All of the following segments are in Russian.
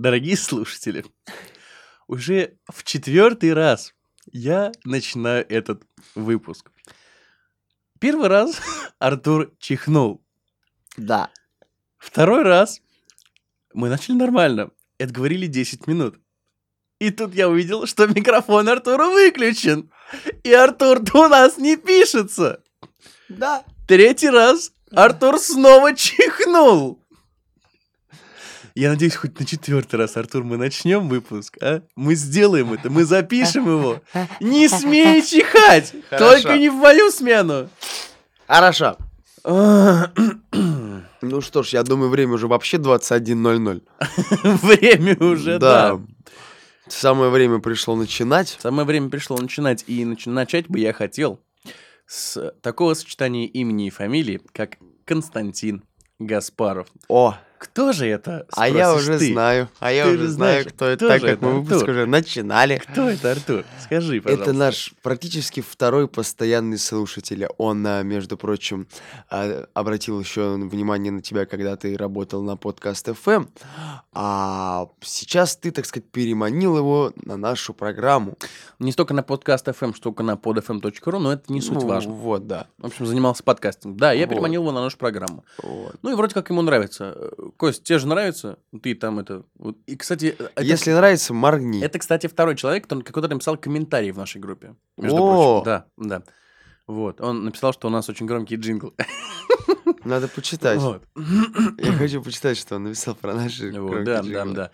дорогие слушатели, уже в четвертый раз я начинаю этот выпуск. Первый раз Артур чихнул. Да. Второй раз мы начали нормально. Это говорили 10 минут. И тут я увидел, что микрофон Артура выключен. И Артур-то у нас не пишется. Да. Третий раз Артур снова чихнул. Я надеюсь, хоть на четвертый раз, Артур, мы начнем выпуск, а? Мы сделаем это, мы запишем его. Не смей чихать! Хорошо. Только не в мою смену. Хорошо. А, Ну что ж, я думаю, время уже вообще 21.00. Время уже, да. Самое время пришло начинать. Самое время пришло начинать. И нач- начать бы я хотел с такого сочетания имени и фамилии, как Константин Гаспаров. О, Кто же это? а я уже ты? знаю. А я Ты уже же знаю, знаешь, кто это, кто так как это, мы выпуск Артур? уже начинали. Кто это, Артур? Скажи, пожалуйста. Это наш практически второй постоянный слушатель. Он, а, между прочим, а, обратил еще внимание на тебя, когда ты работал на подкаст FM. А сейчас ты, так сказать, переманил его на нашу программу. Не столько на подкаст FM, столько на podfm.ru, но это не суть Ну, важно. Вот, да. В общем, занимался подкастингом. Да, я Вот. переманил его на нашу программу. Вот. Ну и вроде как ему нравится. Кость, тебе же нравится? Ты там это... вот. И, кстати, э, это, Если нравится, моргни. это, кстати, второй человек, который, который написал комментарий в нашей группе. Между О! прочим. Да, да. Вот. Он написал, что у нас очень громкий джингл. Надо почитать. Вот. Я хочу почитать, что он написал про наши Вот, громкие Да, да, джинглы. да.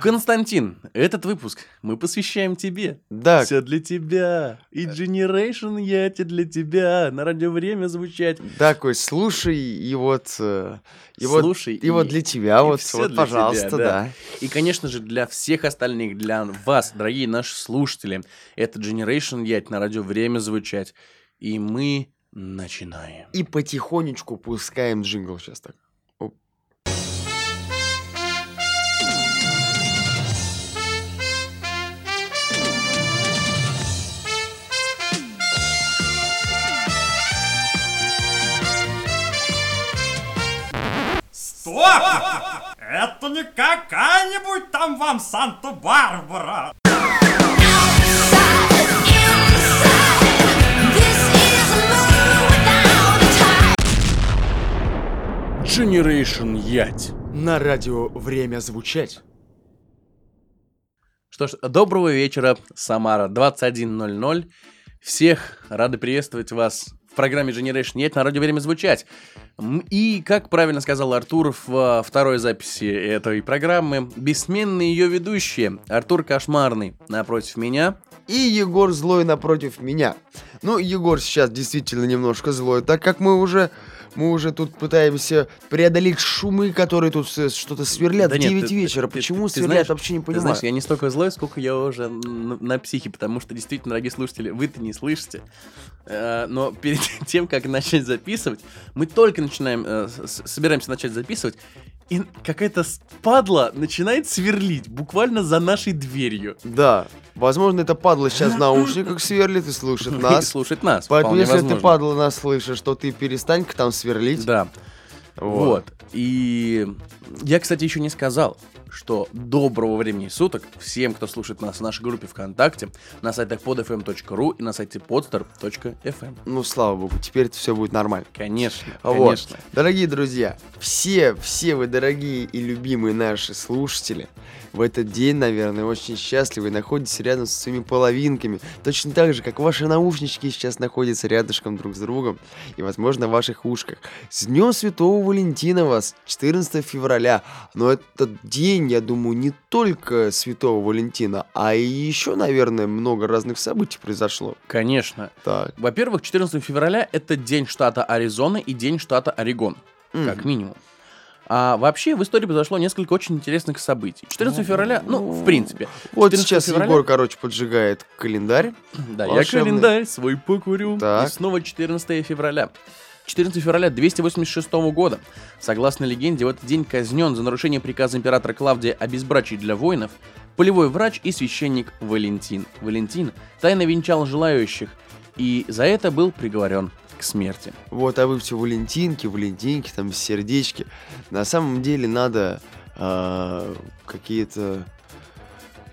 Константин, этот выпуск мы посвящаем тебе. Да, Все для тебя. И Generation Yeti для тебя. На радио время звучать. да, Кость, слушай, и вот, э, и вот, Слушай. и вот для тебя, и вот, всё вот, для тебя, пожалуйста, да. да. И, конечно же, для всех остальных, для вас, дорогие наши слушатели, это Generation Yeti на радио время звучать. И мы начинаем. И потихонечку пускаем джингл сейчас так. Стоп! Это не какая-нибудь там вам Санта-Барбара. Generation Yeti. На радио время звучать. Что ж, доброго вечера, Самара, 21.00. Всех рады приветствовать вас в программе Generation Yeti на радио время звучать. И, как правильно сказал Артур в второй записи этой программы, бессменные ее ведущие Артур Кошмарный напротив меня. И Егор злой напротив меня. Ну, Егор сейчас действительно немножко злой, так как мы уже... Мы уже тут пытаемся преодолеть шумы, которые тут что-то сверлят Да в нет, 9 ты- вечера. ты- Почему ты сверлят, знаешь- вообще не Ты понимаю. знаешь, я не столько злой, сколько я уже на, на психе, потому что действительно, дорогие слушатели, вы-то не слышите. Э, Но перед тем, как начать записывать, мы только начинаем, э, собираемся начать записывать, и какая-то падла начинает сверлить буквально за нашей дверью. Да, возможно, это падла сейчас в наушниках сверлит и слушает И нас. слушает нас. Поэтому, если ты возможно. падла нас слышишь, то ты перестань-ка там сверлить. Да. Вот. И я, кстати, еще не сказал, что доброго времени суток всем, кто слушает нас в нашей группе ВКонтакте, на сайтах podfm.ru и на сайте podstar.fm. Ну, слава богу, теперь это все будет нормально. Конечно, Вот. конечно. Дорогие друзья, все, все вы дорогие и любимые наши слушатели, в этот день, наверное, очень счастливы и находитесь рядом со своими половинками, точно так же, как ваши наушнички сейчас находятся рядышком друг с другом и, возможно, в ваших ушках. С Днем Святого Валентина вас, 14 февраля, но этот день, я думаю, не только Святого Валентина, а и еще, наверное, много разных событий произошло. Конечно. Так. Во-первых, 14 февраля это день штата Аризона и день штата Орегон, как Мгм. минимум. А вообще в истории произошло несколько очень интересных событий. 14 февраля, ну, в принципе. Вот 14 сейчас февраля- Егор, короче, поджигает календарь. Да, я Волшебный. календарь свой покурю. Так. И снова 14 февраля. 14 февраля 286 года. Согласно легенде, в этот день казнен за нарушение приказа императора Клавдия о безбрачии для воинов полевой врач и священник Валентин. Валентин тайно венчал желающих и за это был приговорен к смерти. Вот, а вы все валентинки, валентинки, там сердечки. На самом деле надо а, какие-то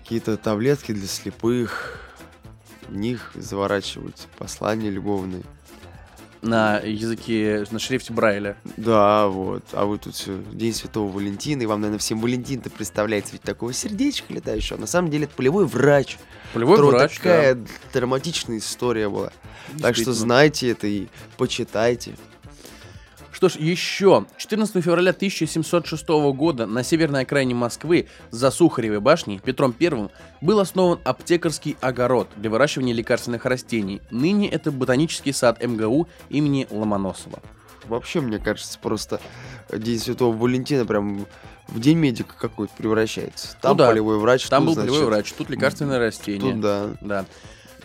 какие-то таблетки для слепых, в них заворачивать послания любовные. На языке, на шрифте Брайля. Да, вот. А вы тут все, День Святого Валентина, и вам, наверное, всем Валентин-то представляется ведь такого сердечка летающего. А на самом деле это полевой врач. Полевой врач, такая да. драматичная история была. Так что знайте это и почитайте. Что ж, еще 14 февраля 1706 года на северной окраине Москвы за Сухаревой башней Петром I был основан аптекарский огород для выращивания лекарственных растений. Ныне это ботанический сад МГУ имени Ломоносова. Вообще, мне кажется, просто День Святого Валентина прям в День медика какой-то превращается. Там Ну да, полевой врач, Там тут, был значит, полевой врач, тут лекарственное растение. Тут да. Да.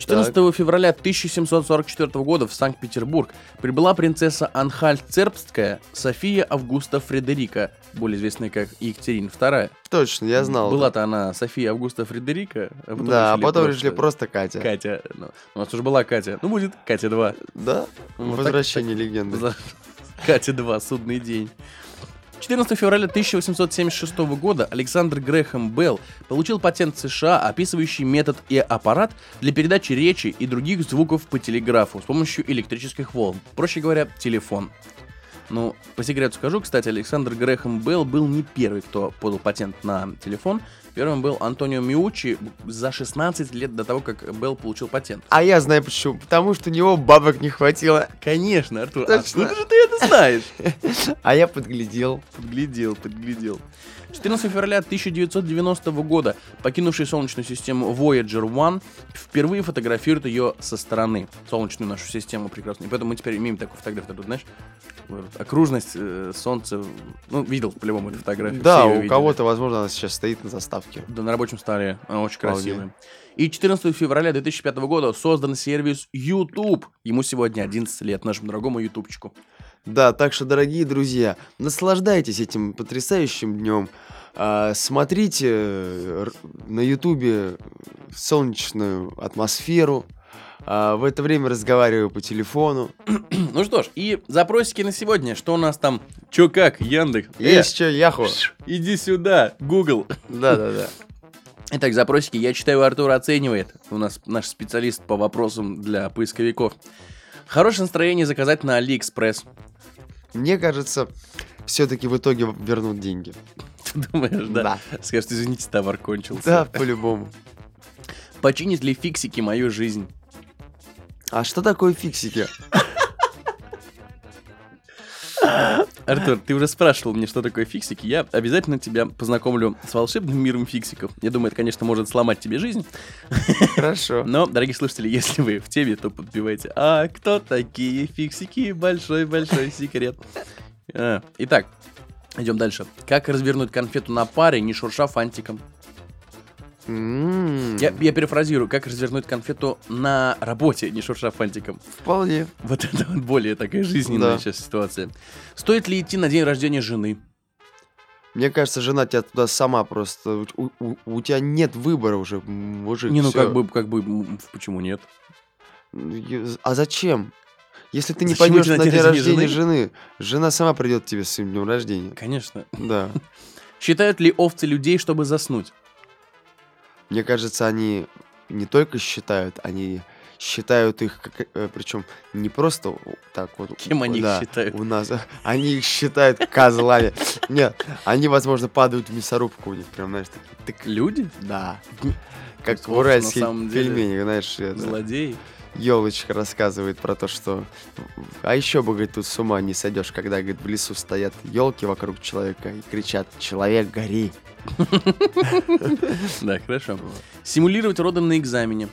14 февраля 1744 года в Санкт-Петербург прибыла принцесса Анхальт-Цербстская София Августа Фредерика, более известная как Екатерина II. Точно, я знал. Была-то она София Августа Фредерика, а потом да, а потом просто решили просто Катя. Катя. Ну, у нас уже была Катя. Ну, будет Катя 2. Да? Вот так- Возвращение легенды. За- Катя 2, судный день. 14 февраля 1876 года Александр Грэхэм Белл получил патент США, описывающий метод и аппарат для передачи речи и других звуков по телеграфу с помощью электрических волн. Проще говоря, телефон. Ну, по секрету скажу, кстати, Александр Грэхэм Белл был не первый, кто подал патент на телефон. Первым был Антонио Миучи за 16 лет до того, как Белл получил патент. А я знаю почему. Потому что у него бабок не хватило. Конечно, Артур, Точно. откуда же ты это знаешь? А я подглядел. Подглядел, подглядел. 14 февраля 1990 года покинувший Солнечную систему Voyager 1 впервые фотографирует ее со стороны. Солнечную нашу систему прекрасную. И поэтому мы теперь имеем такую фотографию. Тут, знаешь, вот окружность э, Солнца. Ну, видел по-любому эту фотографию. Да, у видели. кого-то, возможно, она сейчас стоит на заставке. Да, на рабочем столе. Она очень Вполне. красивая. И 14 февраля 2005 года создан сервис YouTube. Ему сегодня 11 лет, нашему дорогому ютубчику. Да, так что, дорогие друзья, наслаждайтесь этим потрясающим днем. А, Смотрите э, на Ютубе солнечную атмосферу. А, В это время разговариваю по телефону. Ну что ж, и запросики на сегодня. Что у нас там? Чё как, Яндекс? Э, Есть что, Яху? Иди сюда, Google. Да-да-да. Итак, запросики. Я читаю, Артур оценивает. У нас наш специалист по вопросам для поисковиков. Хорошее настроение заказать на Алиэкспресс. Мне кажется, все-таки в итоге вернут деньги. Ты думаешь, да? Да. Скажет, извините, товар кончился. Да, по-любому. Починит ли фиксики мою жизнь? А что такое фиксики? Артур, ты уже спрашивал мне, что такое фиксики. Я обязательно тебя познакомлю с волшебным миром фиксиков. Я думаю, это, конечно, может сломать тебе жизнь. Хорошо. Но, дорогие слушатели, если вы в теме, то подпевайте. А кто такие фиксики? Большой-большой секрет. А, Итак, идем дальше. Как развернуть конфету на паре, не шурша фантиком? М, Я, я перефразирую. Как развернуть конфету на работе, не шурша фантиком? Вполне. Вот это вот более такая жизненная Да. сейчас ситуация. Стоит ли идти на день рождения жены? Мне кажется, жена тебя туда сама просто... У, у- у тебя нет выбора уже, мужик. не, ну всё. как бы, как бы, почему нет? А зачем? Если ты не Зачем пойдешь на день день рождения рождения жены, жена сама придет к тебе с днем рождения. Конечно. Да. Считают ли овцы людей, чтобы заснуть? Мне кажется, они не только считают, они считают их, причем не просто так вот. Кем они их да, считают? У нас, они их считают козлами. Нет, они, возможно, падают в мясорубку у них, прям, знаешь, такие, тык. Люди? Да. Как в уральских пельменях, знаешь. Злодеи? Елочка рассказывает про то, что... А еще бы, говорит, тут с ума не сойдешь, когда, говорит, в лесу стоят елки вокруг человека и кричат «Человек, гори!» Да, хорошо. Симулировать роды на экзамене.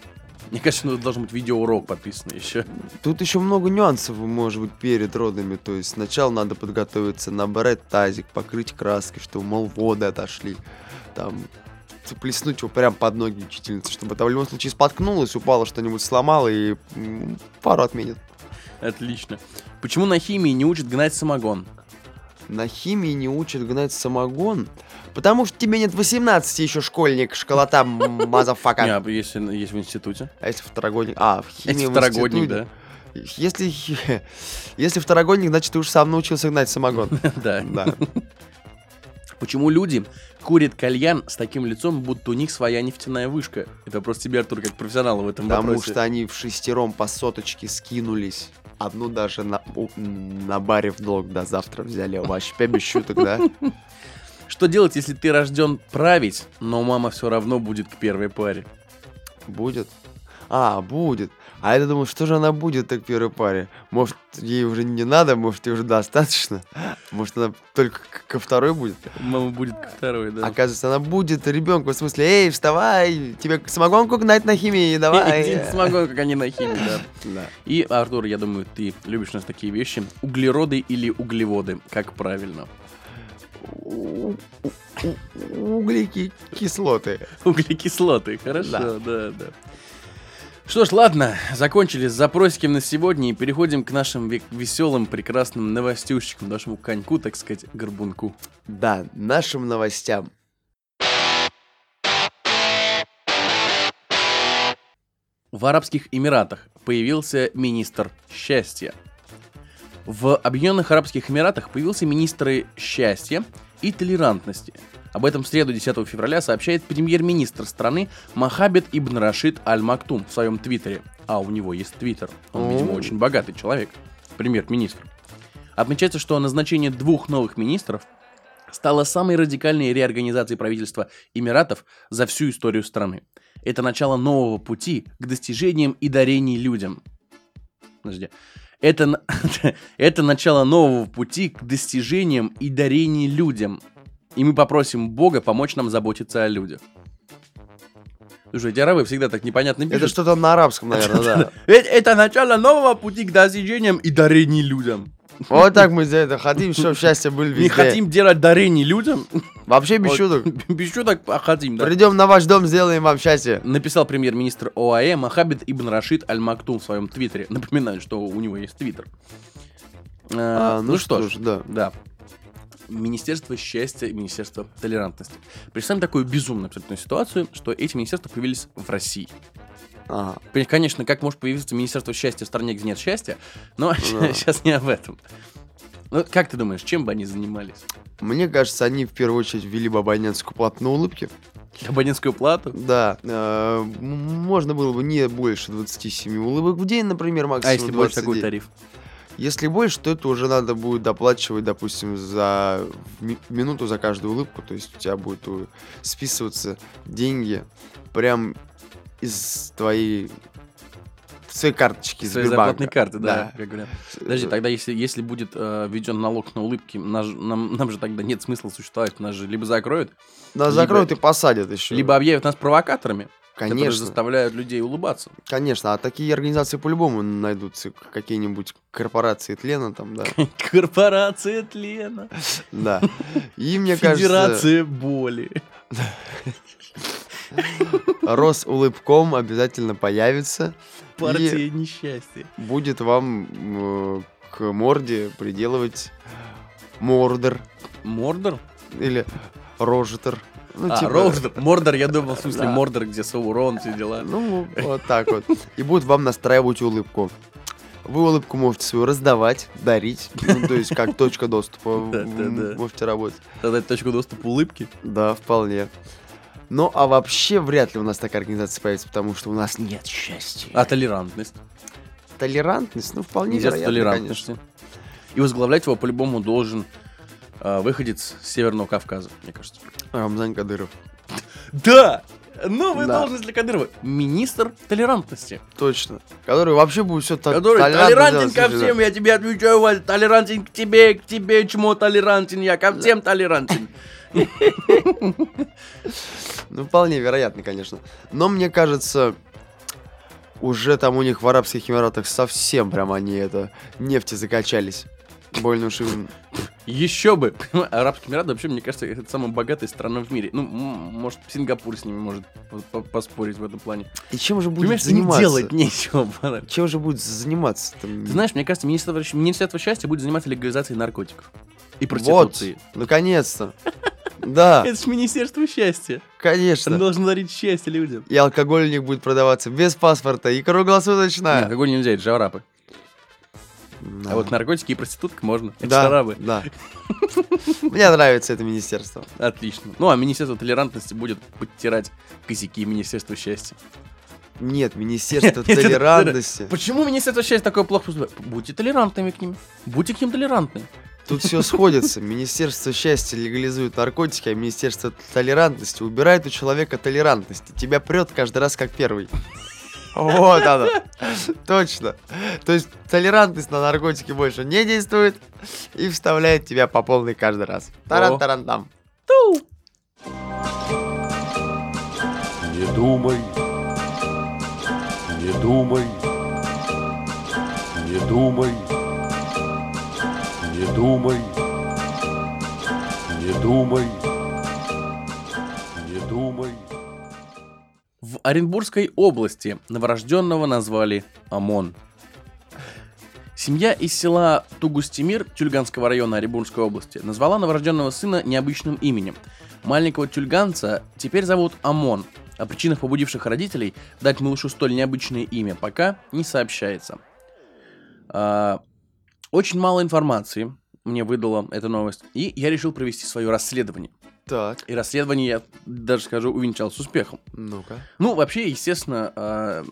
Мне кажется, ну, должен быть видеоурок подписан еще. Тут еще много нюансов, может быть, перед родами. То есть сначала надо подготовиться, набрать тазик, покрыть краской, чтобы, мол, воды отошли. Там плеснуть его прям под ноги учительницы, чтобы там в любом случае споткнулась, упала, что-нибудь сломала и пару отменит. Отлично. Почему на химии не учат гнать самогон? На химии не учат гнать самогон, потому что тебе нет 18 еще школьник, школота, Не, motherfucker. а если есть в институте? А если второгодник? А, в химии Если второгодник, да? Если, если второгодник, значит, ты уж сам научился гнать самогон. Да. Почему люди курят кальян с таким лицом, будто у них своя нефтяная вышка? Это просто тебе, Артур, как профессионал в этом Потому вопросе. что они вшестером по соточке скинулись. Одну даже на, на баре в долг до завтра взяли. Вообще без шуток, да? Что делать, если ты рожден править, но мама все равно будет к первой паре? Будет? А, будет. А я думал, что же она будет так первой паре? Может, ей уже не надо, может, ей уже достаточно? Может, она только ко второй будет? Мама будет ко второй, да. Оказывается, она будет ребенку, в смысле, эй, вставай, тебе самогонку гнать на химии, давай. Смогу, как они на химии, да. И, Артур, я думаю, ты любишь у нас такие вещи. Углероды или углеводы? Как правильно? У- у- у- Углеки кислоты. Углекислоты, хорошо, да, да. Что ж, ладно, закончили с запросиком на сегодня и переходим к нашим веселым, прекрасным новостюшечкам, нашему коньку, так сказать, горбунку. Да, нашим новостям. В Арабских Эмиратах появился министр счастья. В Объединенных Арабских Эмиратах появился министр счастья и толерантности. Об этом в среду 10 февраля сообщает премьер-министр страны Махабет Ибн Рашид Аль-Мактум в своем твиттере. А у него есть твиттер. Он, видимо, очень богатый человек. Премьер-министр. Отмечается, что назначение двух новых министров стало самой радикальной реорганизацией правительства Эмиратов за всю историю страны. Это начало нового пути к достижениям и дарений людям. Подожди. Это, это начало нового пути к достижениям и дарений людям. И мы попросим Бога помочь нам заботиться о людях. Слушай, эти арабы всегда так непонятно пишут. Это что-то на арабском, наверное, да. Э- Это начало нового пути к достижениям и дарений людям. Вот так мы за это хотим, чтобы счастье было везде. Не хотим делать дарений людям. Вообще без Вот, шуток. Без шуток, а хотим, да. Придем на ваш дом, сделаем вам счастье. Написал премьер-министр ОАЭ Махабет Ибн Рашид Аль-Мактум в своем твиттере. Напоминаю, что у него есть твиттер. А, А, ну, что ж, да. да. Министерство счастья и Министерство толерантности. Представим такую безумную абсолютно ситуацию, что эти министерства появились в России. Понимаешь, Конечно, как может появиться Министерство счастья в стране, где нет счастья, но Да. сейчас не об этом. Ну, как ты думаешь, чем бы они занимались? Мне кажется, они в первую очередь ввели бы абонентскую плату на улыбки. Абонентскую плату? Да, э, можно было бы не больше 27 улыбок в день, например, максимум А если больше, какой 29. тариф? Если больше, то это уже надо будет доплачивать, допустим, за ми- минуту за каждую улыбку. То есть у тебя будет э, списываться деньги прям из твоей своей карточки Своей Сбербанка. зарплатной карты, да, Да. как. Подожди, тогда если, если будет э, введен налог на улыбки, наш- нам, нам же тогда нет смысла существовать. Нас же либо закроют, Нас либо- закроют и посадят еще. либо объявят нас провокаторами, которые конечно, заставляют людей улыбаться. конечно. А такие организации по-любому найдутся. Какие-нибудь корпорации тлена там, да. Корпорация тлена. Да. И мне кажется, Федерация боли. Росулыбком обязательно появится. Партия несчастья. будет вам э, к морде приделывать мордер Мордор? или рожетер. Ну, а, типа- Роутер. Мордор, я думал, в смысле Да. Мордор, где Саурон, все дела. Ну, вот так вот. И будут вам настраивать улыбку. Вы улыбку можете свою раздавать, дарить, ну, то есть как точка доступа можете работать. Тогда это точка доступа улыбки. Да, вполне. Ну, а вообще вряд ли у нас такая организация появится, потому что у нас нет счастья. А толерантность? Толерантность, ну, вполне вероятно, толерантности. конечно. И возглавлять его по-любому должен а, выходец с Северного Кавказа, мне кажется. Рамзан Кадыров. Да! Новая Да. должность для Кадырова. Министр толерантности. Точно. Который вообще будет все Который толерантен ко всем, я тебе отвечаю, Валь, толерантен к тебе, к тебе, чмо толерантен, я ко всем толерантен. Ну, вполне вероятно, конечно. Но мне кажется, уже там у них в Арабских Эмиратах совсем прям они это нефти закачались. Больно уж им... Еще бы. Арабские Эмираты, вообще, мне кажется, это самая богатая страна в мире. Ну, может, Сингапур с ними может по- по- поспорить в этом плане. И чем же будет Понимаешь, им заниматься? делать нечего. банально. Чем же будет заниматься? там? Ты знаешь, мне кажется, Министерство, Министерство счастья будет заниматься легализацией наркотиков. И вот, проституцией. наконец-то. Да, Это же Министерство счастья. Конечно. должно дарить счастье людям. И алкоголь у них будет продаваться без паспорта и круглосуточно. алкоголь нельзя, это же арабы. Да. А вот наркотики и проститутка можно. Это да, шарабы. да. Мне нравится это министерство. Отлично. Ну, а Министерство толерантности будет подтирать косяки Министерства счастья. Нет, министерство толерантности. Почему Министерство счастья такое плохо поступает? Будьте толерантными к ним. Будьте к ним толерантны. Тут все сходится. Министерство счастья легализует наркотики, а Министерство толерантности убирает у человека толерантность. Тебя прет каждый раз как первый. Вот оно. Точно. То есть толерантность на наркотики больше не действует и вставляет тебя по полной каждый раз. Таран-таран-там. Не думай, не думай, не думай, не думай, не думай, В Оренбургской области новорожденного назвали Амон. Семья из села Тугустимир Тюльганского района Оренбургской области назвала новорожденного сына необычным именем. Маленького тюльганца теперь зовут Амон. О причинах, побудивших родителей дать малышу столь необычное имя, пока не сообщается. А, очень мало информации мне выдала эта новость, и я решил провести свое расследование. Так, И расследование, я даже скажу, увенчал с успехом. ну-ка. Ну, вообще, естественно, а,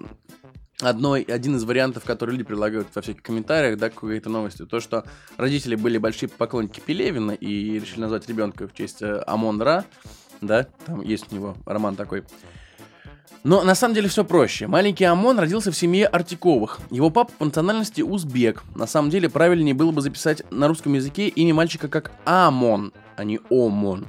одной, один из вариантов, который люди предлагают во всяких комментариях, да, какой-то новости, то, что родители были большие поклонники Пелевина и решили назвать ребенка в честь э, Амон Ра, да, там есть у него роман такой. Но на самом деле все проще. Маленький Амон родился в семье Артиковых. Его папа по национальности узбек. На самом деле правильнее было бы записать на русском языке имя мальчика как Амон, а не Омон.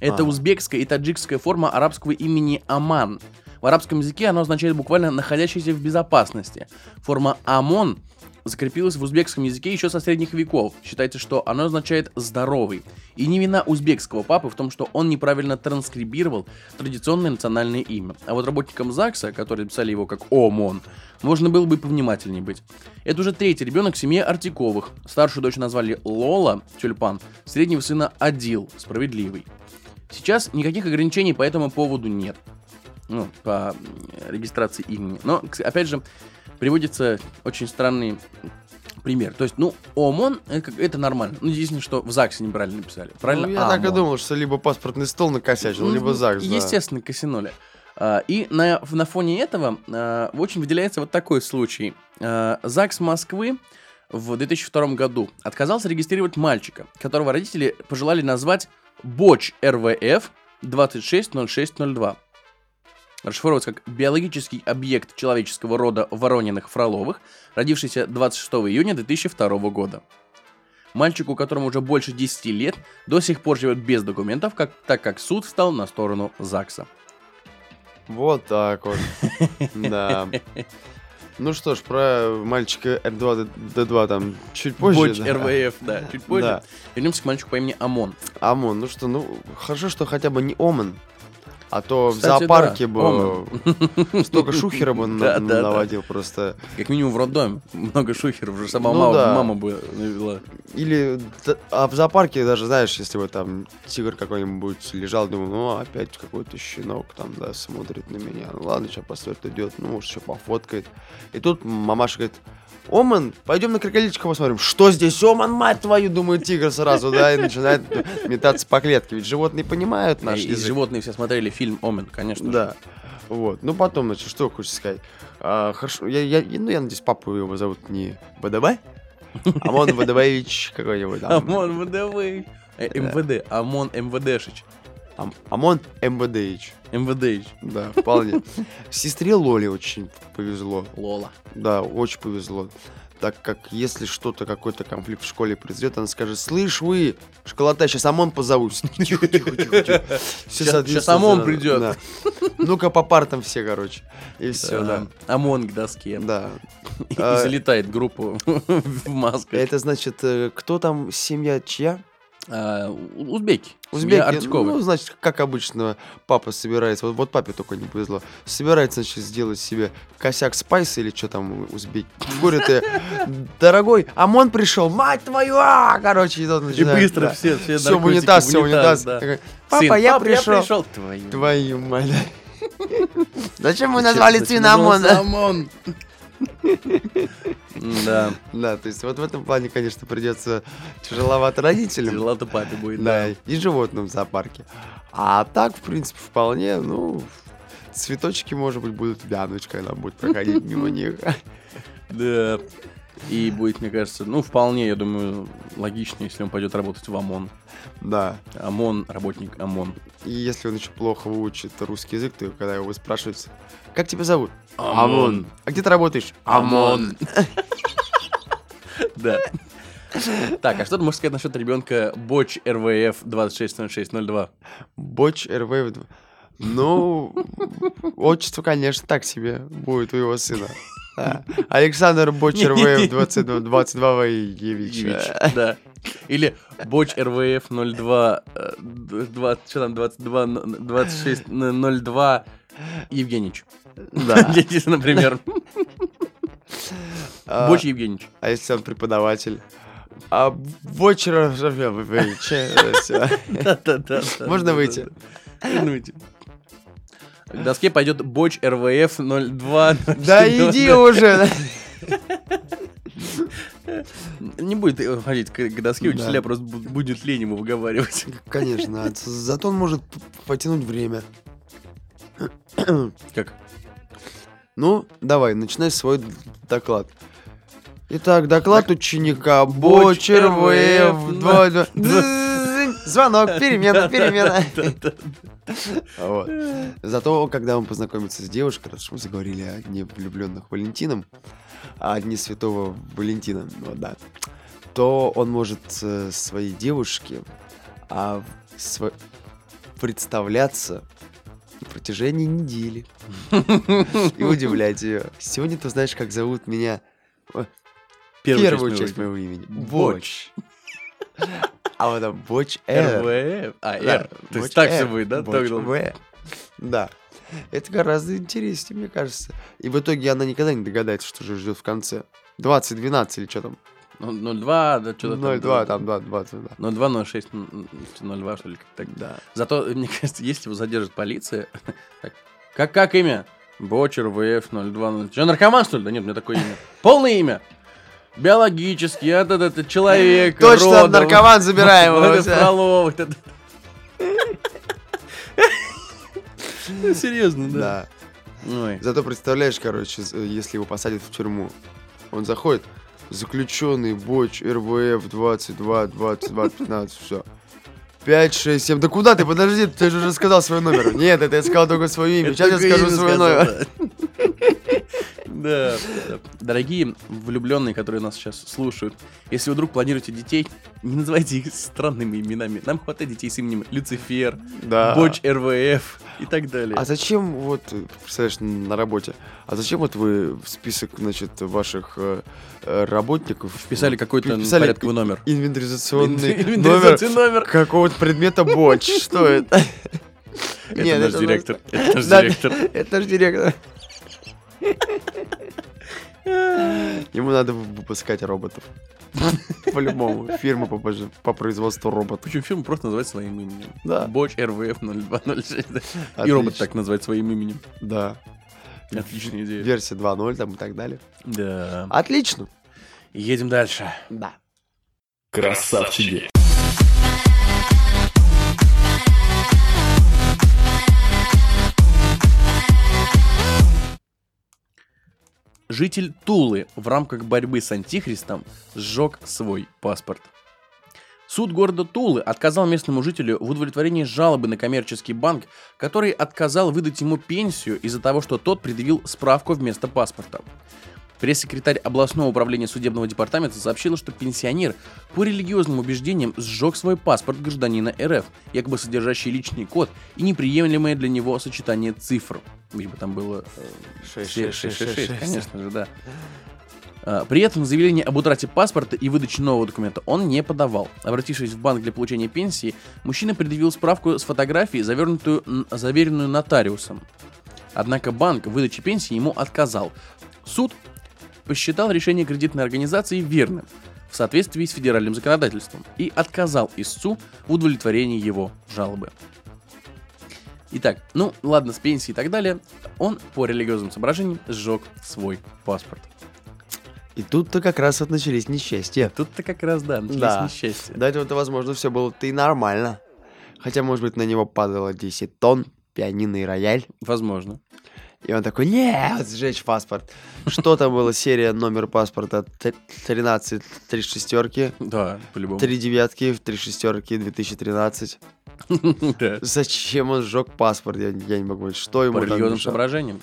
Это А. узбекская и таджикская форма арабского имени Аман. В арабском языке оно означает буквально «находящийся в безопасности». Форма «Амон» закрепилась в узбекском языке еще со средних веков. Считается, что оно означает «здоровый». И не вина узбекского папы в том, что он неправильно транскрибировал традиционное национальное имя. А вот работникам ЗАГСа, которые писали его как ОМОН, можно было бы повнимательнее быть. Это уже третий ребенок в семье Артиковых. Старшую дочь назвали Лола, тюльпан, среднего сына Адил, справедливый. Сейчас никаких ограничений по этому поводу нет. Ну, по регистрации имени. Но, опять же, приводится очень странный пример. То есть, ну, ОМОН, это, это нормально. Ну, единственное, что в ЗАГСе неправильно написали. Правильно? Ну, я так и ОМОН. думал, что либо паспортный стол накосячил, Ну, либо ЗАГС, да. Естественно, косянули. А, И на, на фоне этого а, очень выделяется вот такой случай. А, ЗАГС Москвы в 2002 году отказался регистрировать мальчика, которого родители пожелали назвать Боч РВФ 260602. Расшифровывается как биологический объект человеческого рода Ворониных-Фроловых, родившийся 26 июня 2002 года. Мальчику, которому уже больше 10 лет, до сих пор живет без документов, как, так как суд встал на сторону ЗАГСа. Вот так вот. Да. Ну что ж, про мальчика R2, D2 там чуть позже. Боч да. РВФ, да, чуть позже. Да. Вернемся к мальчику по имени Амон. Омон, ну что, ну хорошо, что хотя бы не Оман. А то в Кстати, зоопарке да, бы столько шухера бы Да, да. наводил просто. Как минимум в роддоме. Много шухеров уже сама Ну мама, да. мама бы навела. Или, а в зоопарке даже, знаешь, если бы там тигр какой-нибудь лежал, думал, ну опять какой-то щенок там, да, смотрит на меня. Ну ладно, сейчас посмотрит, идет, ну может еще пофоткает. И тут мамаша говорит, Оман, пойдем на крокодильчика посмотрим. Что здесь, Оман, мать твою, думает тигр сразу, да, и начинает метаться по клетке. Ведь животные понимают наш И, и язык. животные все смотрели фильм Омен, конечно. же. Да. Вот. Ну потом, значит, что хочешь сказать? А, хорошо, я, я, ну я надеюсь, папу его зовут не ВДВ, а он ВДВич какой-нибудь там. Амон ВДВ. Э, МВД. Амон МВДшич. Ам- Амон МВДич. Да, вполне. Сестре Лоле очень повезло. Лола. Да, очень повезло. Так как если что-то, какой-то конфликт в школе произойдет, она скажет, слышь вы, школота, сейчас ОМОН позовут. Тихо, тихо, тихо, соответственно, щас ОМОн придет. да. Ну-ка по партам все, короче. И все, да. Амон к доске. Да. И А, залетает группу в масках. Это значит, э, кто там, семья чья? А, у- Узбеки. Узбеки. Семья Артиковых. Ну, значит, как обычно, папа собирается, вот, вот папе только не повезло, собирается, значит, сделать себе косяк спайса или что там узбеки. Говорит, э, дорогой, ОМОН пришел, мать твою, а! Короче, и, тут И начинает, быстро да. все, все Все унитаз, все унитаз. да. Такой, Папа, Сын, я «Пап, пришел. Твою. Твою мать. Зачем мы назвали сына ОМОНа? Да, Да, то есть вот в этом плане, конечно, придется тяжеловато родителям. тяжело-то папе будет. Да, и животным в зоопарке. А так, в принципе, вполне, ну, цветочки, может быть, будут вянуть, когда будет проходить мимо них. Да. И будет, мне кажется, ну, вполне, я думаю, логично, если он пойдет работать в ОМОН. Да. ОМОН, работник ОМОН. И если он еще плохо выучит русский язык, то когда его спрашивают, как тебя зовут? ОМОН. А где ты работаешь? ОМОН. Да. Так, а что ты можешь сказать насчет ребенка Боч РВФ 260602? Боч РВ. Ну, отчество, конечно, так себе будет у его сына. Да. Александр Боч РВ 22 22 Воевич. Евич, да. Или Боч РВФ 02, э, 20, что там, 22, 26, 02 Евгеньевич. Да. Например. А, Боч Евгеньевич. А если он преподаватель? А Боч Рович. Да-да-да. Можно выйти? Можно выйти. К доске пойдет Боч РВФ 02. Да иди уже. Не будет ходить к доске, учителя просто бу- будет лень ему выговаривать. Конечно, а зато он может потянуть время. Как? Ну, давай, начинай свой доклад. Итак, доклад ученика Бочер 22. Звонок, перемена, перемена. Вот. Зато, когда он познакомится с девушкой, раз мы заговорили о дне влюбленных Валентином, о дне святого Валентина, вот, да, то он может э, своей девушке а, представляться на протяжении недели и удивлять ее. Сегодня ты узнаешь, как зовут меня. О, Первую часть моего имени. Боч. А вот там Боч Р. А, Р. То есть так все будет, да? Боч. Да. Это гораздо интереснее, мне кажется. И в итоге она никогда не догадается, что же ждет в конце. 20-12 или что там? Ну, 02, да, что-то 0-2, там 2, 20, да. 02, 06, 02, что ли, как так. Да. Зато, мне кажется, если его задержит полиция... так, Как, как имя? Бочер, ВФ, 02, Что, наркоман, что ли? Да нет, у меня такое имя. Полное имя. Биологический, это, это, человек, Точно, родом. наркоман забираем его, это вот это. Серьезно, да. Зато представляешь, короче, если его посадят в тюрьму, он заходит, заключенный Боч РВФ 22 22 15, все. 5, 6, 7. Да куда ты? Подожди, ты же уже сказал свой номер. Нет, это я сказал только свое имя. Сейчас я скажу свой номер. Да. Дорогие влюбленные, которые нас сейчас слушают, если вы вдруг планируете детей, не называйте их странными именами. Нам хватает детей с именем Люцифер, Да. Боч РВФ и так далее. А зачем вот, представляешь, на работе, а зачем вот вы в список, значит, ваших э, работников Вписали какой-то вписали порядковый номер. инвентаризационный номер Инвентаризационный номер. какого-то предмета Боч? Что это? Это Нет, наш это директор. Это наш директор. Это наш директор. Ему надо выпускать роботов. По-любому. Фирма по, производству роботов. Причем фильм просто называть своим именем. Да. Боч РВФ 0206. да. И Отлично. робот так называть своим именем. Да. Отличная идея. Версия 2.0 там и так далее. Да. Отлично. Едем дальше. Да. Красавчики. Житель Тулы в рамках борьбы с антихристом сжег свой паспорт. Суд города Тулы отказал местному жителю в удовлетворении жалобы на коммерческий банк, который отказал выдать ему пенсию из-за того, что тот предъявил справку вместо паспорта. Пресс-секретарь областного управления судебного департамента сообщила, что пенсионер по религиозным убеждениям сжег свой паспорт гражданина РФ, якобы содержащий личный код и неприемлемое для него сочетание цифр. Видимо, там было э, 666, конечно же, да. А, При этом заявление об утрате паспорта и выдаче нового документа он не подавал. Обратившись в банк для получения пенсии, мужчина предъявил справку с фотографией, завернутую, заверенную нотариусом. Однако банк в выдаче пенсии ему отказал. Суд посчитал решение кредитной организации верным в соответствии с федеральным законодательством и отказал истцу в удовлетворении его жалобы. Итак, ну ладно, с пенсией и так далее, он по религиозным соображениям сжег свой паспорт. И тут-то как раз вот начались несчастья. Тут-то как раз, да, начались Да. несчастья. До этого-то, возможно, все было-то и нормально. Хотя, может быть, на него падало 10 тонн, пианино и рояль. Возможно. И он такой, нет, сжечь паспорт. Что там было? Серия, номер паспорта т- 13, 3 шестерки, Да, по-любому. 3 девятки, 3 шестерки, 2013. Да. Зачем он сжег паспорт? Я, я не могу понять, что ему По религиозным соображениям.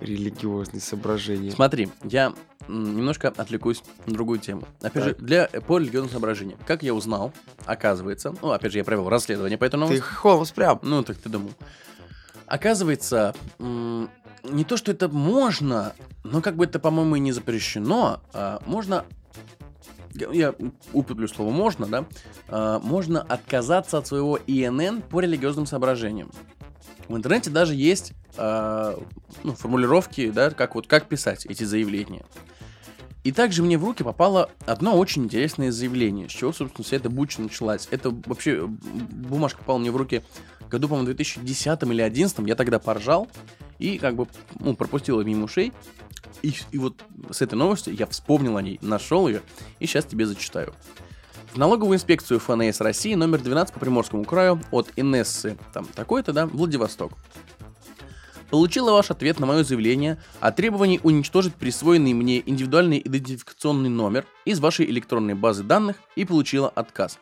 Религиозные соображения. Смотри, я немножко отвлекусь на другую тему. Опять же, для, по религиозным соображениям. Как я узнал, оказывается, ну, опять же, я провел расследование по этой Ты. Холмс прям. Ну, так ты думал. Оказывается, не то, что это можно, но как бы это, по-моему, и не запрещено, а можно... Я, употреблю слово «можно», да? А, можно отказаться от своего ИНН по религиозным соображениям. В интернете даже есть а, ну, формулировки, да, как вот как писать эти заявления. И также мне в руки попало одно очень интересное заявление, с чего, собственно, вся эта буча началась. Это вообще м, бумажка попала мне в руки году, по-моему, в 2010 или 2011, я тогда поржал и как бы ну, пропустил ее мимо ушей. И, и вот с этой новостью я вспомнил о ней, нашел ее, и сейчас тебе зачитаю. В налоговую инспекцию ФНС России номер 12 по Приморскому краю от Инессы, там такой-то, да, Владивосток. Получила ваш ответ на мое заявление о требовании уничтожить присвоенный мне индивидуальный идентификационный номер из вашей электронной базы данных и получила отказ.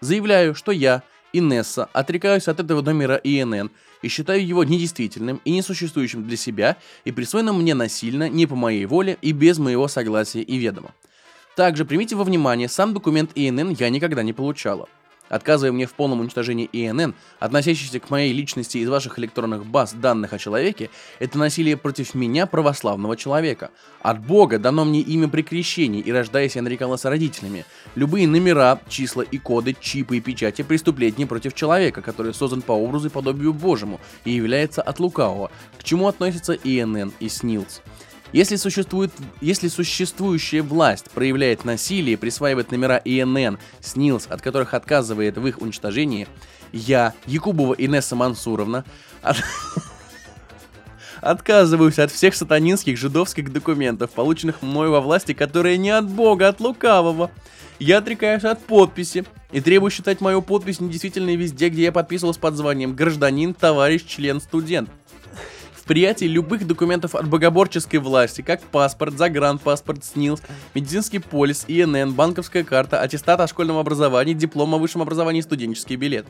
Заявляю, что я, Инесса, отрекаюсь от этого номера ИНН и считаю его недействительным и несуществующим для себя и присвоенным мне насильно, не по моей воле и без моего согласия и ведома. Также примите во внимание, сам документ ИНН я никогда не получала. Отказывая мне в полном уничтожении ИНН, относящийся к моей личности из ваших электронных баз данных о человеке, это насилие против меня, православного человека. От Бога дано мне имя при крещении, и рождаясь я нарекалась родителями. Любые номера, числа и коды, чипы и печати преступления против человека, который создан по образу и подобию Божьему и является от лукавого, к чему относятся ИНН и СНИЛС. Если, существует, если существующая власть проявляет насилие и присваивает номера ИНН, СНИЛС, от которых отказывает в их уничтожении, я, Якубова Инесса Мансуровна, от- отказываюсь от всех сатанинских жидовских документов, полученных мною во власти, которые не от Бога, а от лукавого. Я отрекаюсь от подписи и требую считать мою подпись недействительной везде, где я подписывался под званием гражданин, товарищ, член, студент в приятии любых документов от богоборческой власти, как паспорт, загранпаспорт, СНИЛС, медицинский полис, ИНН, банковская карта, аттестат о школьном образовании, диплом о высшем образовании и студенческий билет.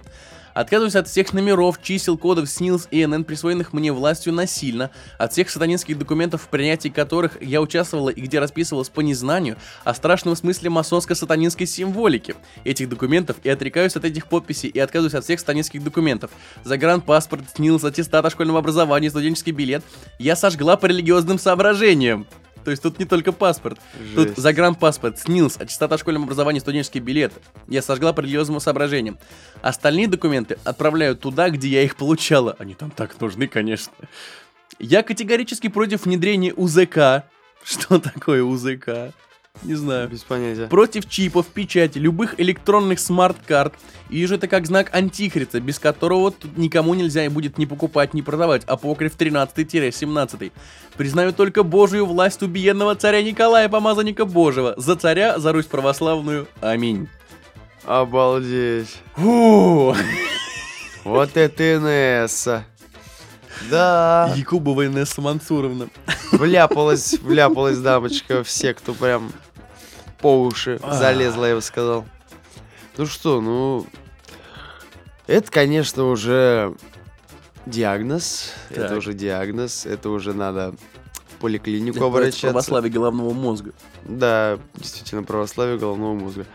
Отказываюсь от всех номеров, чисел, кодов СНИЛС и ИНН, присвоенных мне властью насильно, от всех сатанинских документов, в принятии которых я участвовала и где расписывалась по незнанию о страшном смысле масонско-сатанинской символики этих документов и отрекаюсь от этих подписей и отказываюсь от всех сатанинских документов. Загранпаспорт, СНИЛС, аттестат о школьном образовании, студенческий билет я сожгла по религиозным соображениям. То есть тут не только паспорт. Тут Жесть. загранпаспорт, СНИЛС, аттестат о школьном образовании, студенческий билет. Я сожгла по религиозным соображениям. Остальные документы отправляю туда, где я их получала. Они там так нужны, конечно. Я категорически против внедрения УЭК. Что такое УЭК? Не знаю. Без понятия. Против чипов, печати, любых электронных смарт-карт. И вижу это как знак антихриста, без которого тут никому нельзя будет ни покупать, ни продавать. Апокриф 13-17. Признаю только Божию власть убиенного царя Николая, помазанника Божьего. За царя, за Русь православную. Аминь. Обалдеть. Фу. Вот это Инесса. Да, Якубова Инесса Мансуровна. вляпалась, вляпалась дамочка в секту прям по уши А. залезла, я бы сказал. Ну что, ну... Это, конечно, уже диагноз. Это Так. уже диагноз. Это уже надо в поликлинику обращаться. православия головного мозга. Да, действительно, православие головного мозга.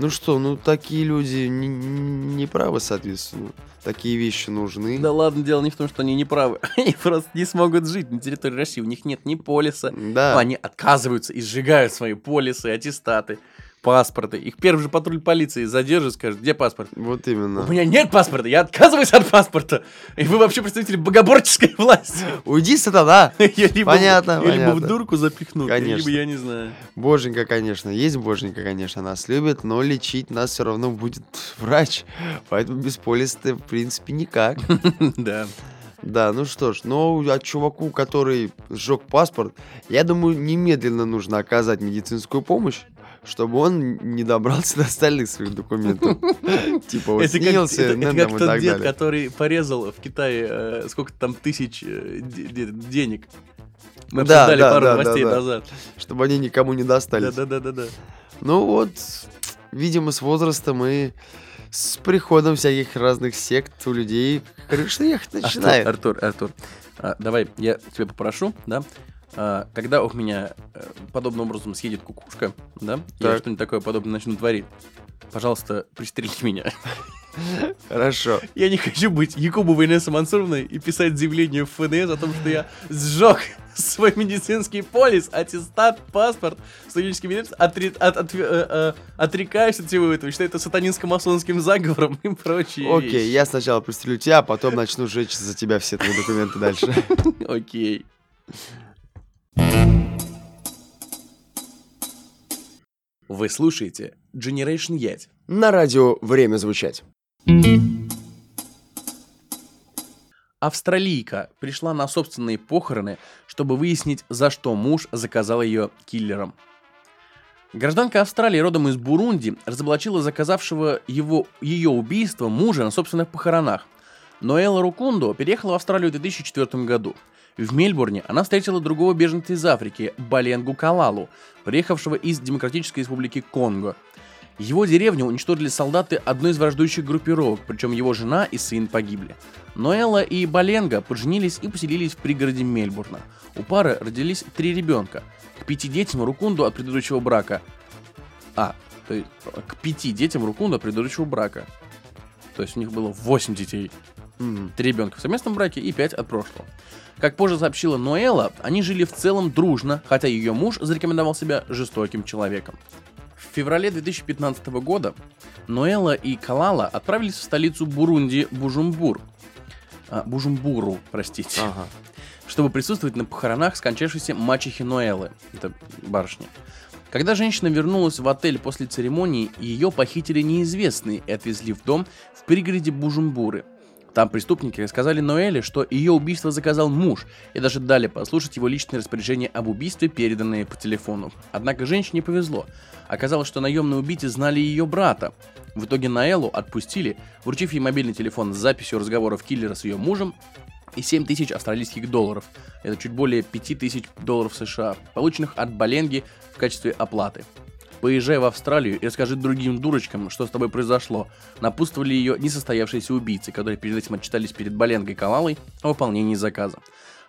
Ну что, ну такие люди не, не правы, соответственно. Такие вещи нужны. Да ладно, дело не в том, что они не правы. Они просто не смогут жить на территории России. У них нет ни полиса, Да. Они отказываются и сжигают свои полисы, аттестаты, паспорты. Их первый же патруль полиции задержит, скажет, где паспорт? Вот У именно. меня нет паспорта, я отказываюсь от паспорта. И вы вообще представители богоборческой власти. Уйди, сатана! Я либо, Понятно, я либо в понятно. дурку запихну, Конечно. либо я не знаю. Боженька, конечно, есть Боженька, конечно, нас любит, но лечить нас все равно будет врач. Поэтому без полиса в принципе, никак. Да. Да, ну что ж, но а чуваку, который сжег паспорт, я думаю, немедленно нужно оказать медицинскую помощь, чтобы он не добрался до остальных своих документов. Типа вот снился, это- как тот дед, который порезал в Китае э, сколько там тысяч э, де- де- денег. Мы Да, да, пару да, да, новостей да. назад. Чтобы они никому не достались. Да-да-да-да. Ну вот, видимо, с возрастом и с приходом всяких разных сект у людей крыша ехать начинает. Артур, Артур, а, давай я тебя попрошу, да, когда у меня э, подобным образом съедет кукушка, да, я Так. что-нибудь такое подобное начну творить, пожалуйста, пристрелите меня. Хорошо. Я не хочу быть Якубовой Инессой Мансуровной и писать заявление в ФНС о том, что я сжег свой медицинский полис, аттестат, паспорт, студенческий билет, отре- от- от- э, э, отрекаюсь от всего этого, считаю это сатанинско-масонским заговором и прочие Окей, вещи. я сначала пристрелю тебя, а потом начну сжечь за тебя все твои документы дальше. Окей. Вы слушаете Generation Yet. На радио время звучать. Австралийка пришла на собственные похороны, чтобы выяснить, за что муж заказал ее киллером. Гражданка Австралии родом из Бурунди разоблачила заказавшего его, ее убийство мужа на собственных похоронах. Ноэла Рукундо переехала в Австралию в 2004 году. В Мельбурне она встретила другого беженца из Африки, Баленгу Калалу, приехавшего из Демократической Республики Конго. Его деревню уничтожили солдаты одной из враждующих группировок, причем его жена и сын погибли. Ноэла и Баленга поженились и поселились в пригороде Мельбурна. У пары родились три ребенка. К пяти детям Рукунду от предыдущего брака. А, то есть к пяти детям Рукунду от предыдущего брака. То есть у них было восемь детей. Мгм. Три ребенка в совместном браке и пять от прошлого. Как позже сообщила Ноэла, они жили в целом дружно, хотя ее муж зарекомендовал себя жестоким человеком. В феврале 2015 года Ноэла и Калала отправились в столицу Бурунди Бужумбур. А, Бужумбуру, простите. Ага. чтобы присутствовать на похоронах скончавшейся мачехи Ноэлы, это барышня. Когда женщина вернулась в отель после церемонии, ее похитили неизвестные и отвезли в дом в пригороде Бужумбуры. Там преступники рассказали Ноэле, что ее убийство заказал муж, и даже дали послушать его личное распоряжение об убийстве, переданное по телефону. Однако женщине повезло. Оказалось, что наемные убийцы знали ее брата. В итоге Наэлу отпустили, вручив ей мобильный телефон с записью разговоров киллера с ее мужем и 7 тысяч австралийских долларов. Это чуть более 5 тысяч долларов США, полученных от Баленги в качестве оплаты. Поезжай в Австралию и расскажи другим дурочкам, что с тобой произошло. Напутствовали ее несостоявшиеся убийцы, которые перед этим отчитались перед Баленгой Калалой о выполнении заказа.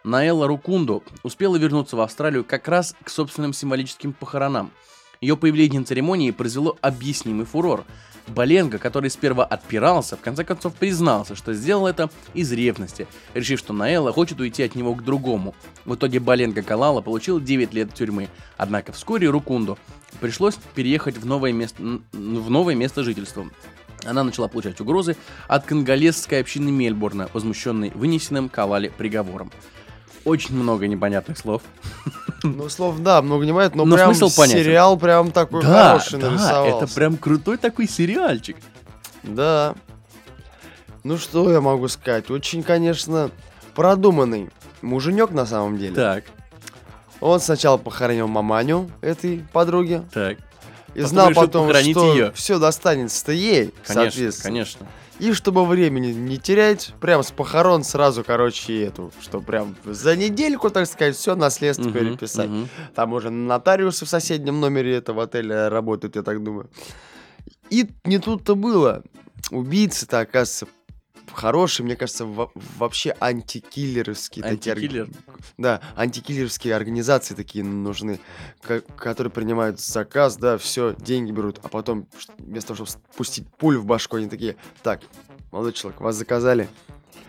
Наэлла Рукунду успела вернуться в Австралию как раз к собственным символическим похоронам. Ее появление на церемонии произвело объяснимый фурор. Баленга, который сперва отпирался, в конце концов признался, что сделал это из ревности, решив, что Наэлла хочет уйти от него к другому. В итоге Баленга Калала получил 9 лет тюрьмы, однако вскоре Рукунду пришлось переехать в новое место, в новое место жительства. Она начала получать угрозы от конголезской общины Мельбурна, возмущенной вынесенным Калале приговором. Очень много непонятных слов. Ну, слов, да, много не бывает, но, Но прям смысл понятен. сериал прям такой да, хороший да, нарисовался. это прям крутой такой сериальчик. Да. Ну, что я могу сказать? Очень, конечно, продуманный муженек на самом деле. Так, Он сначала похоронил маманю этой подруги так. и Потом знал потом, что её. все достанется-то ей, Конечно, соответственно. конечно. И чтобы времени не терять, прям с похорон сразу, короче, эту, что прям за недельку, так сказать, все наследство Мгм, переписать. мгм. Там уже нотариусы в соседнем номере этого отеля работают, я так думаю. И не тут-то было. Убийцы-то, оказывается, хорошие, мне кажется, во- вообще антикиллеровские такие... Антикиллер. Да, антикиллеровские организации такие нужны, ко- которые принимают заказ, да, все, деньги берут, а потом вместо того, чтобы спустить пулю в башку, они такие, так, молодой человек, вас заказали,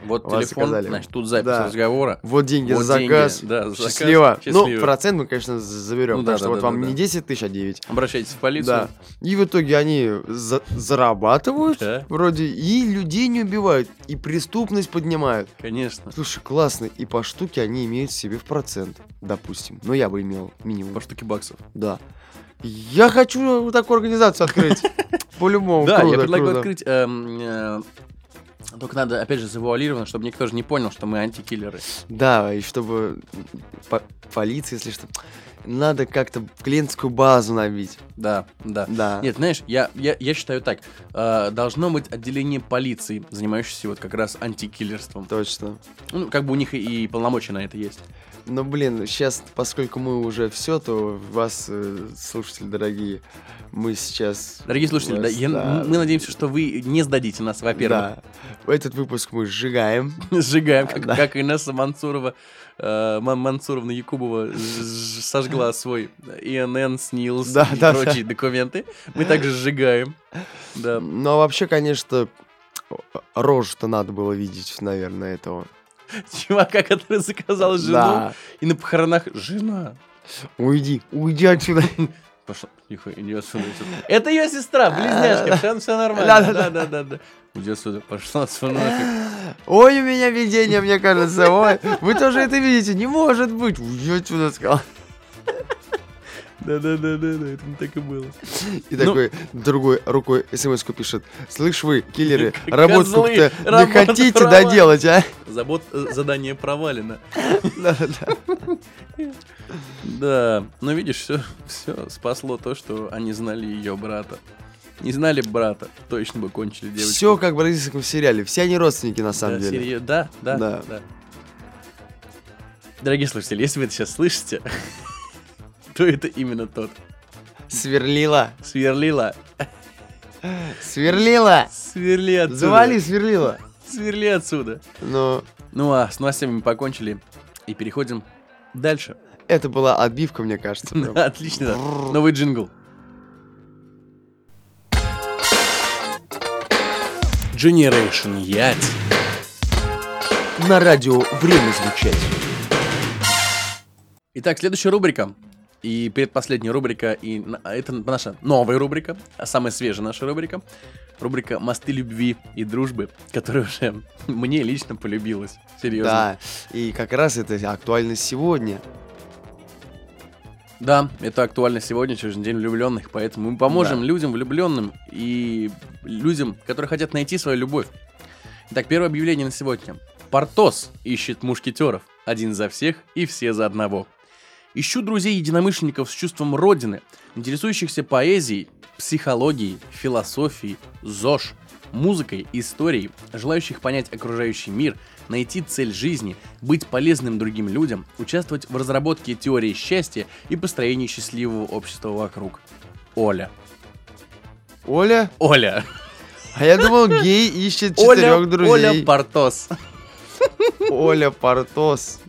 Вот Вас телефон, заказали. значит, тут запись Да. разговора. вот деньги Вот за деньги, заказ, да, за заказ. счастливо. Ну, Счастливо. процент мы, конечно, заберем, Ну потому да, что да, вот да, вам да, не да. 10 тысяч, а 9. Обращайтесь в полицию. Да. И в итоге они за- зарабатывают Да. вроде и людей не убивают, и преступность поднимают. Конечно. Слушай, классно. И по штуке они имеют себе в процент, допустим. Но я бы имел минимум. По штуке баксов. Да. Я хочу такую организацию открыть. По-любому. Да, я круто, предлагаю круто. открыть эм, э, Только надо, опять же, завуалировано, чтобы никто же не понял, что мы антикиллеры. Да, и чтобы по- полиция, если что, надо как-то клиентскую базу набить. Да, да. Да. Нет, знаешь, я, я, я считаю так. э, должно быть отделение полиции, занимающееся вот как раз антикиллерством. Точно. Ну, как бы у них и, и полномочия на это есть. Но, блин, сейчас, поскольку мы уже все, то вас, э, слушатели дорогие, мы сейчас... Дорогие слушатели, да, вас, я- да, мы надеемся, что вы не сдадите нас, во-первых. Да. Этот выпуск мы сжигаем. Сжигаем, как, Да. как Инесса Мансурова, э, Ман- Мансуровна Якубова сожгла свой ИНН, СНИЛС Да, и да, прочие документы. Мы также сжигаем. Да. Но вообще, конечно, рожу-то надо было видеть, наверное, этого. Чувака, который заказал жену, Да. и на похоронах жена. Уйди, уйди отсюда. Пошла. Тихо, иди отсюда. Это ее сестра, близняшка, все, все нормально. Да, да, да, да. Иди отсюда, пошла отсюда. Ой, у меня видение, мне кажется. Ой, вы тоже это видите? Не может быть. Уйди отсюда, сказал. Да, да, да, да, да, это не так и было. И Ну. такой другой рукой смс пишет. Слышь вы, киллеры, работку-то козлы, не работу хотите провалили». доделать, а? Забот, э, задание провалено. Да-да-да. Да, но видишь, все, все спасло то, что они знали ее брата. Не знали брата, точно бы кончили девочки. Все как в бразильском сериале. Все они родственники на самом да, деле. серьё- Да, да, Да. да, Дорогие слушатели, если вы это сейчас слышите, то это именно тот. Сверлила. Сверлила. Сверлила. Сверли отсюда. Завали, сверлила. Сверли отсюда. Но Ну а с новостями мы покончили. И переходим дальше. это была отбивка, мне кажется. Отлично. да. Новый джингл. Generation Ять. На радио время звучать. Итак, следующая рубрика. И предпоследняя рубрика, и а это наша новая рубрика, а самая свежая наша рубрика. Рубрика «Мосты любви и дружбы», которая уже мне лично полюбилась. Серьезно. Да, и как раз это актуально сегодня. Да, это актуально сегодня, через День влюбленных, поэтому мы поможем Да. людям влюбленным и людям, которые хотят найти свою любовь. Итак, первое объявление на сегодня. Портос ищет мушкетеров. Один за всех и все за одного. Ищу друзей-единомышленников с чувством родины, интересующихся поэзией, психологией, философией, ЗОЖ, музыкой, историей, желающих понять окружающий мир, найти цель жизни, быть полезным другим людям, участвовать в разработке теории счастья и построении счастливого общества вокруг. Оля. Оля? Оля. А я думал, гей ищет четырех друзей. Оля Портос. Оля Портос.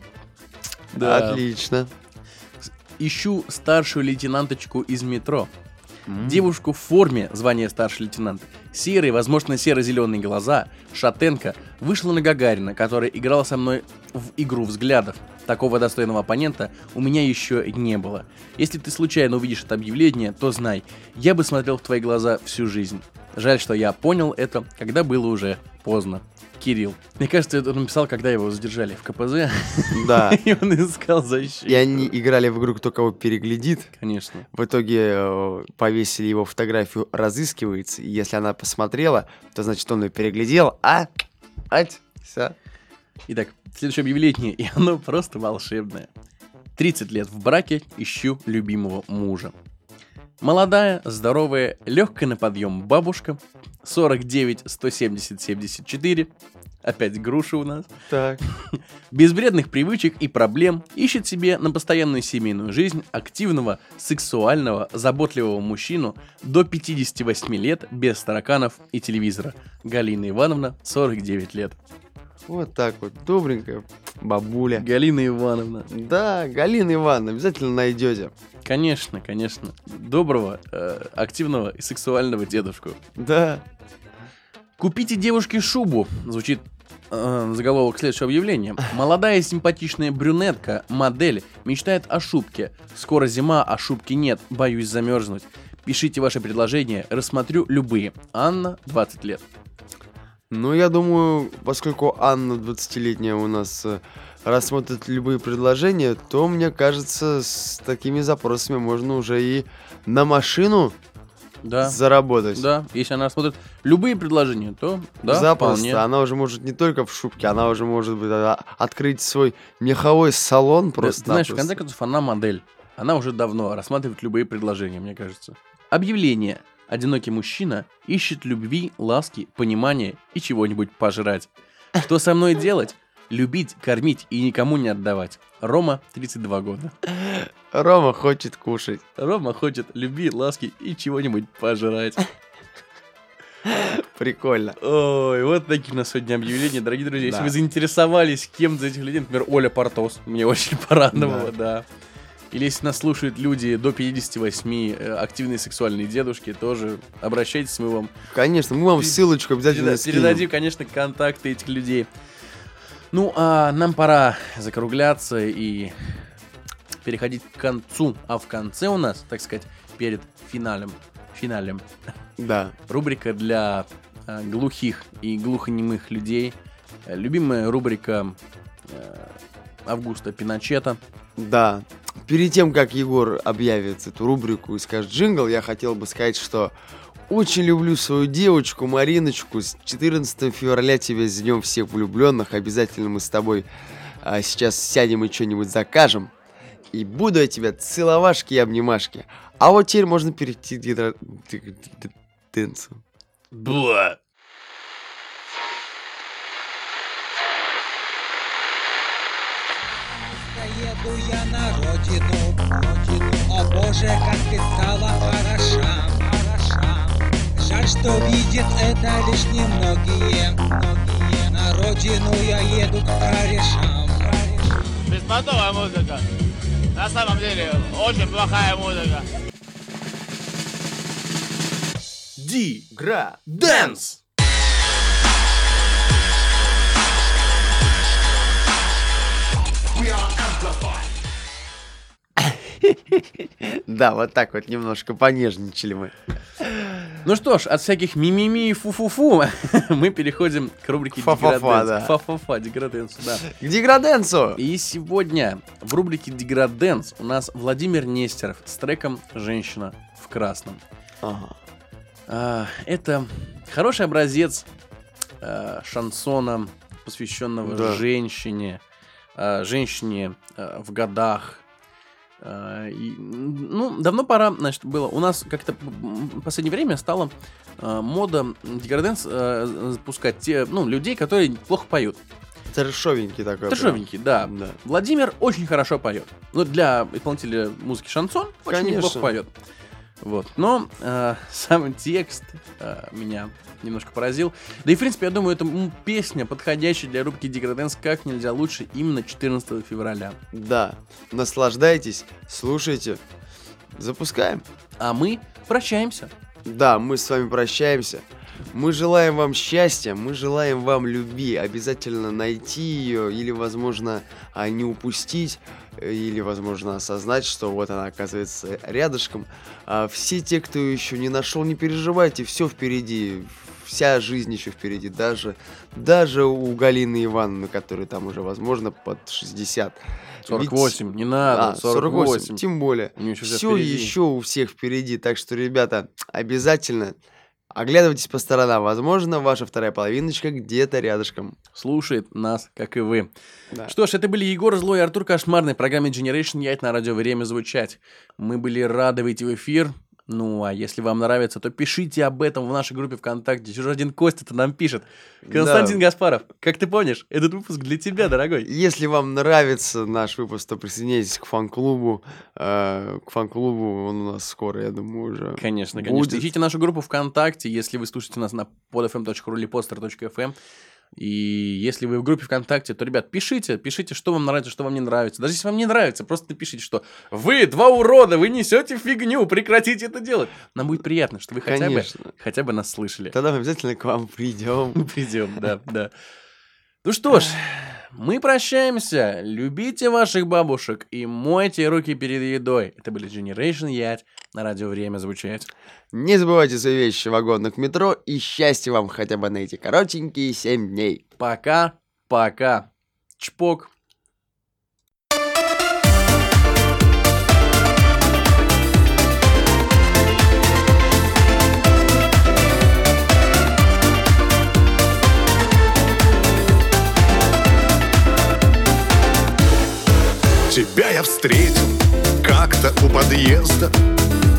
Да. Отлично. Ищу старшую лейтенанточку из метро. М. Девушку в форме звания старший лейтенант. Серые, возможно, серо-зеленые глаза. Шатенка вышла на Гагарина, которая играла со мной в игру взглядов. Такого достойного оппонента у меня еще не было. Если ты случайно увидишь это объявление, то знай, я бы смотрел в твои глаза всю жизнь. Жаль, что я понял это, когда было уже поздно. Кирилл. Мне кажется, это он написал, когда его задержали в КПЗ, Да. и он искал защиту. И они играли в игру «Кто кого переглядит». Конечно. В итоге э, повесили его фотографию «Разыскивается». И если она посмотрела, то значит он ее переглядел, а... Ать, всё. Итак, следующее объявление, и оно просто волшебное. 30 лет в браке, ищу любимого мужа. Молодая, здоровая, легкая на подъем бабушка, 49, 170, 74, опять груши у нас, Так. без вредных привычек и проблем, ищет себе на постоянную семейную жизнь активного, сексуального, заботливого мужчину до 58 лет, без тараканов и телевизора. Галина Ивановна, 49 лет. Вот так вот. Добренькая бабуля. Галина Ивановна. Да, Галина Ивановна, обязательно найдете. Конечно, конечно. Доброго, э, активного и сексуального дедушку. Да. Купите девушке шубу. Звучит э, заголовок следующего объявления. Молодая симпатичная брюнетка, модель, мечтает о шубке. Скоро зима, а шубки нет. Боюсь замерзнуть. Пишите ваши предложения, рассмотрю любые. Анна, 20 лет. Ну, я думаю, поскольку Анна 20-летняя у нас э, рассмотрит любые предложения, то, мне кажется, с такими запросами можно уже и на машину Да. заработать. Да, если она смотрит любые предложения, то да, Запросто. вполне. Она уже может не только в шубке, она уже может быть а, открыть свой меховой салон Да, просто. ты знаешь, в конце концов, она модель. Она уже давно рассматривает любые предложения, мне кажется. Объявление. Одинокий мужчина ищет любви, ласки, понимания и чего-нибудь пожрать. Что со мной делать? Любить, кормить и никому не отдавать. Рома, 32 года. Рома хочет кушать. Рома хочет любви, ласки и чего-нибудь пожрать. Прикольно. Ой, вот такие у нас сегодня объявления, дорогие друзья. Если вы заинтересовались кем-то из этих людей, например, Оля Портос, мне очень порадовало, да. Или если нас слушают люди до 58, э, активные сексуальные дедушки, тоже обращайтесь, мы вам Конечно, мы вам Перед- ссылочку обязательно скинем. передадим, конечно, контакты этих людей. Ну, а нам пора закругляться и переходить к концу. А в конце у нас, так сказать, перед финалем, финалем, Да. рубрика для э, глухих и глухонемых людей. Любимая рубрика э, Августа Пиночета. Да. Перед тем, как Егор объявит эту рубрику и скажет джингл, я хотел бы сказать, что очень люблю свою девочку Мариночку. С 14 февраля тебя с Днем всех влюбленных. Обязательно мы с тобой а, сейчас сядем и что-нибудь закажем. И буду я тебя целовашки и обнимашки. А вот теперь можно перейти к д- дэнсу. Бла. Еду я на родину, родину. О боже, как ты стала хороша. Жаль, что видят это лишь немногие, многие. На родину я еду к корешам. Беспонтовая музыка. На самом деле, очень плохая музыка. Ди. Гра. Дэнс. Да, вот так вот немножко понежничали мы. Ну что ж, от всяких мимими и фу-фу-фу мы переходим к рубрике Фа-фа-фа, Деграденс. да. Фа-фа-фа, Деграденс, да. К деграденсу. И сегодня в рубрике Деграденс у нас Владимир Нестеров с треком «Женщина в красном». Ага. А, Это хороший образец а, шансона, посвященного Да. женщине, а, женщине а, в годах. А, и, ну, давно пора, значит, было. У нас как-то в последнее время стала а, мода деграденс а, запускать те, ну, людей, которые плохо поют. Трешовенький такой. Трешовенький, да. Да. Владимир очень хорошо поет. Ну, для исполнителя музыки шансон очень Конечно. неплохо поет. Вот. Но э, сам текст э, меня немножко поразил. Да и, в принципе, я думаю, это песня, подходящая для рубрики Деграденс как нельзя лучше именно 14 февраля. Да. Наслаждайтесь, слушайте. Запускаем. А мы прощаемся. Да, мы с вами прощаемся. Мы желаем вам счастья, мы желаем вам любви. Обязательно найти ее или, возможно, а, не упустить, э, или, возможно, осознать, что вот она оказывается рядышком. А все те, кто еще не нашел, не переживайте, все впереди. Вся жизнь еще впереди. Даже, даже у Галины Ивановны, которой там уже, возможно, под 60. Ведь- 48, не надо, А, 48. тем более. Все впереди. еще у всех впереди. Так что, ребята, обязательно оглядывайтесь по сторонам. Возможно, ваша вторая половиночка где-то рядышком. Слушает нас, как и вы. Да. Что ж, это были Егор Злой и Артур Кошмарный в программе Generation Яйт на радио «Время звучать». Мы были рады выйти в эфир. Ну, а если вам нравится, то пишите об этом в нашей группе ВКонтакте. Чужой один Костя-то нам пишет. Константин Гаспаров, как ты помнишь, этот выпуск для тебя, дорогой. Если вам нравится наш выпуск, то присоединяйтесь к фан-клубу. Э, к фан-клубу он у нас скоро, я думаю, уже Конечно, конечно. будет. Ищите нашу группу ВКонтакте, если вы слушаете нас на podfm.ru или poster.fm. И если вы в группе ВКонтакте, то, ребят, пишите, пишите, что вам нравится, что вам не нравится. Даже если вам не нравится, просто напишите, что вы два урода, вы несете фигню, прекратите это делать. Нам будет приятно, что вы хотя бы, хотя бы нас слышали. Тогда мы обязательно к вам придем. Придем, да, да. Ну что ж, мы прощаемся. Любите ваших бабушек и мойте руки перед едой. Это были Generation Ять на радио «Время звучать». Не забывайте свои вещи в вагонных метро и счастья вам хотя бы на эти коротенькие 7 дней. Пока, пока. Чпок. Тебя я встретил как-то у подъезда.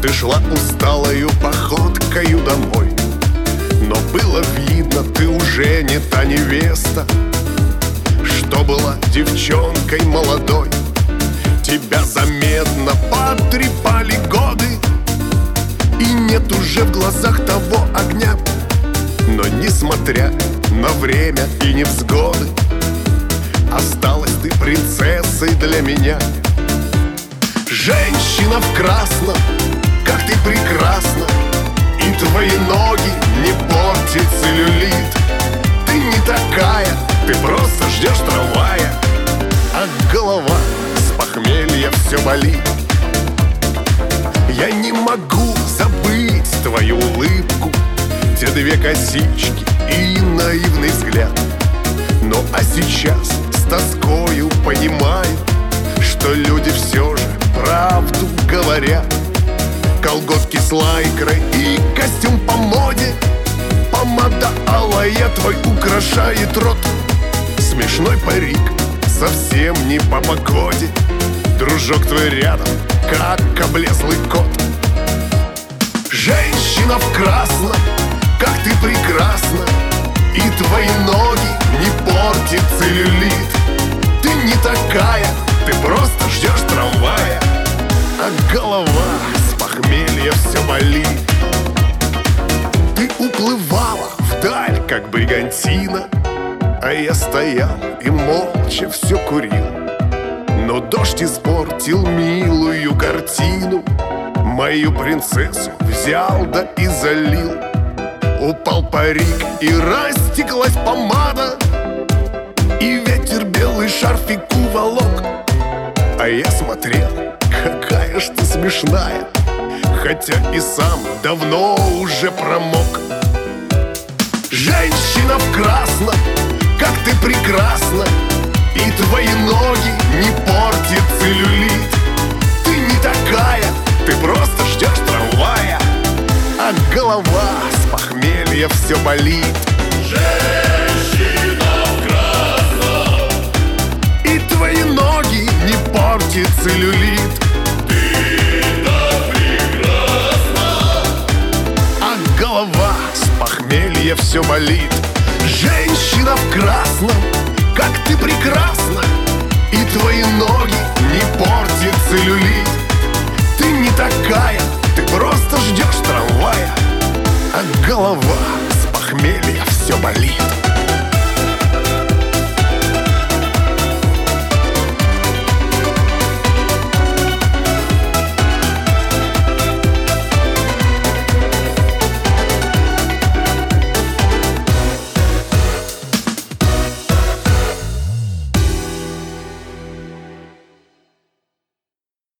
Ты шла усталою походкою домой Но было видно, ты уже не та невеста. Что была девчонкой молодой Тебя заметно потрепали годы. И нет уже в глазах того огня Но несмотря на время и невзгоды Осталась ты принцессой для меня. Женщина в красном, как ты прекрасна. И твои ноги не портит целлюлит Ты не такая, ты просто ждешь трамвая. А голова с похмелья все болит. Я не могу забыть твою улыбку. Те две косички и наивный взгляд. Ну а сейчас тоскою понимаю Что люди все же правду говорят. Колготки с лайкрой и костюм по моде. Помада алая твой украшает рот. Смешной парик, совсем не по погоде. Дружок твой рядом, как облезлый кот. Женщина в красном, как ты прекрасна. И твои ноги не портит целлюлит Ты не такая, ты просто ждешь трамвая. А голова с похмелья все болит. Ты уплывала вдаль, как бригантина А я стоял и молча все курил. Но дождь испортил милую картину Мою принцессу взял да и залил Упал парик и растеклась помада белый шарфик уволок А я смотрел, какая ж ты смешная. Хотя и сам давно уже промок. Женщина в красном, как ты прекрасна. И твои ноги не портит целлюлит. Ты не такая, ты просто ждешь трамвая. А голова с похмелья все болит. И твои ноги не портит целлюлит А голова с похмелья все болит. Женщина в красном, как ты прекрасна И твои ноги не портит целлюлит Ты не такая, ты просто ждешь трамвая А голова с похмелья все болит